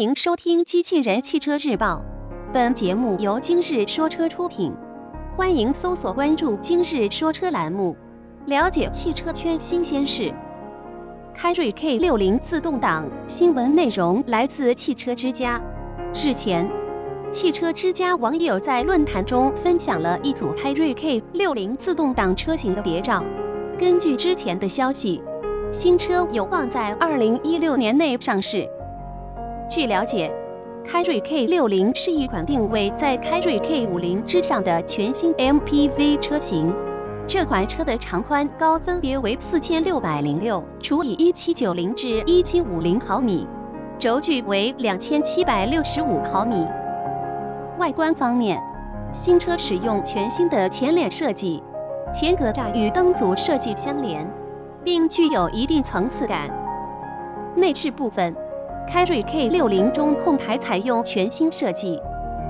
迎收听《机器人汽车日报》，本节目由今日说车出品。欢迎搜索关注“今日说车”栏目，了解汽车圈新鲜事。凯瑞 K 六零自动挡新闻内容来自汽车之家。日前，汽车之家网友在论坛中分享了一组凯瑞 K 六零自动挡车型的谍照。根据之前的消息，新车有望在二零一六年内上市。据了解，凯瑞 K 六零是一款定位在凯瑞 K 五零之上的全新 MPV 车型。这款车的长宽高分别为四千六百零六除以一七九零至一七五零毫米，轴距为两千七百六十五毫米。外观方面，新车使用全新的前脸设计，前格栅与灯组设计相连，并具有一定层次感。内饰部分。凯瑞 K 六零中控台采用全新设计，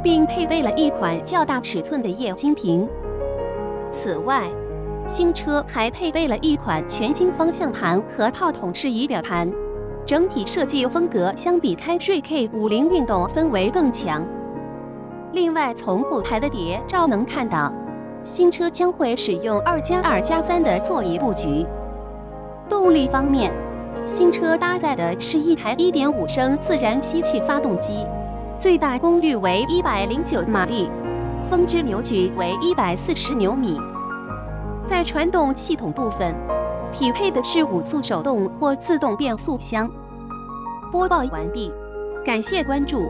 并配备了一款较大尺寸的液晶屏。此外，新车还配备了一款全新方向盘和炮筒式仪表盘，整体设计风格相比凯瑞 K 五零运动氛围更强。另外，从后排的谍照能看到，新车将会使用二加二加三的座椅布局。动力方面。新车搭载的是一台1.5升自然吸气发动机，最大功率为109马力，峰值扭矩为140牛米。在传动系统部分，匹配的是五速手动或自动变速箱。播报完毕，感谢关注。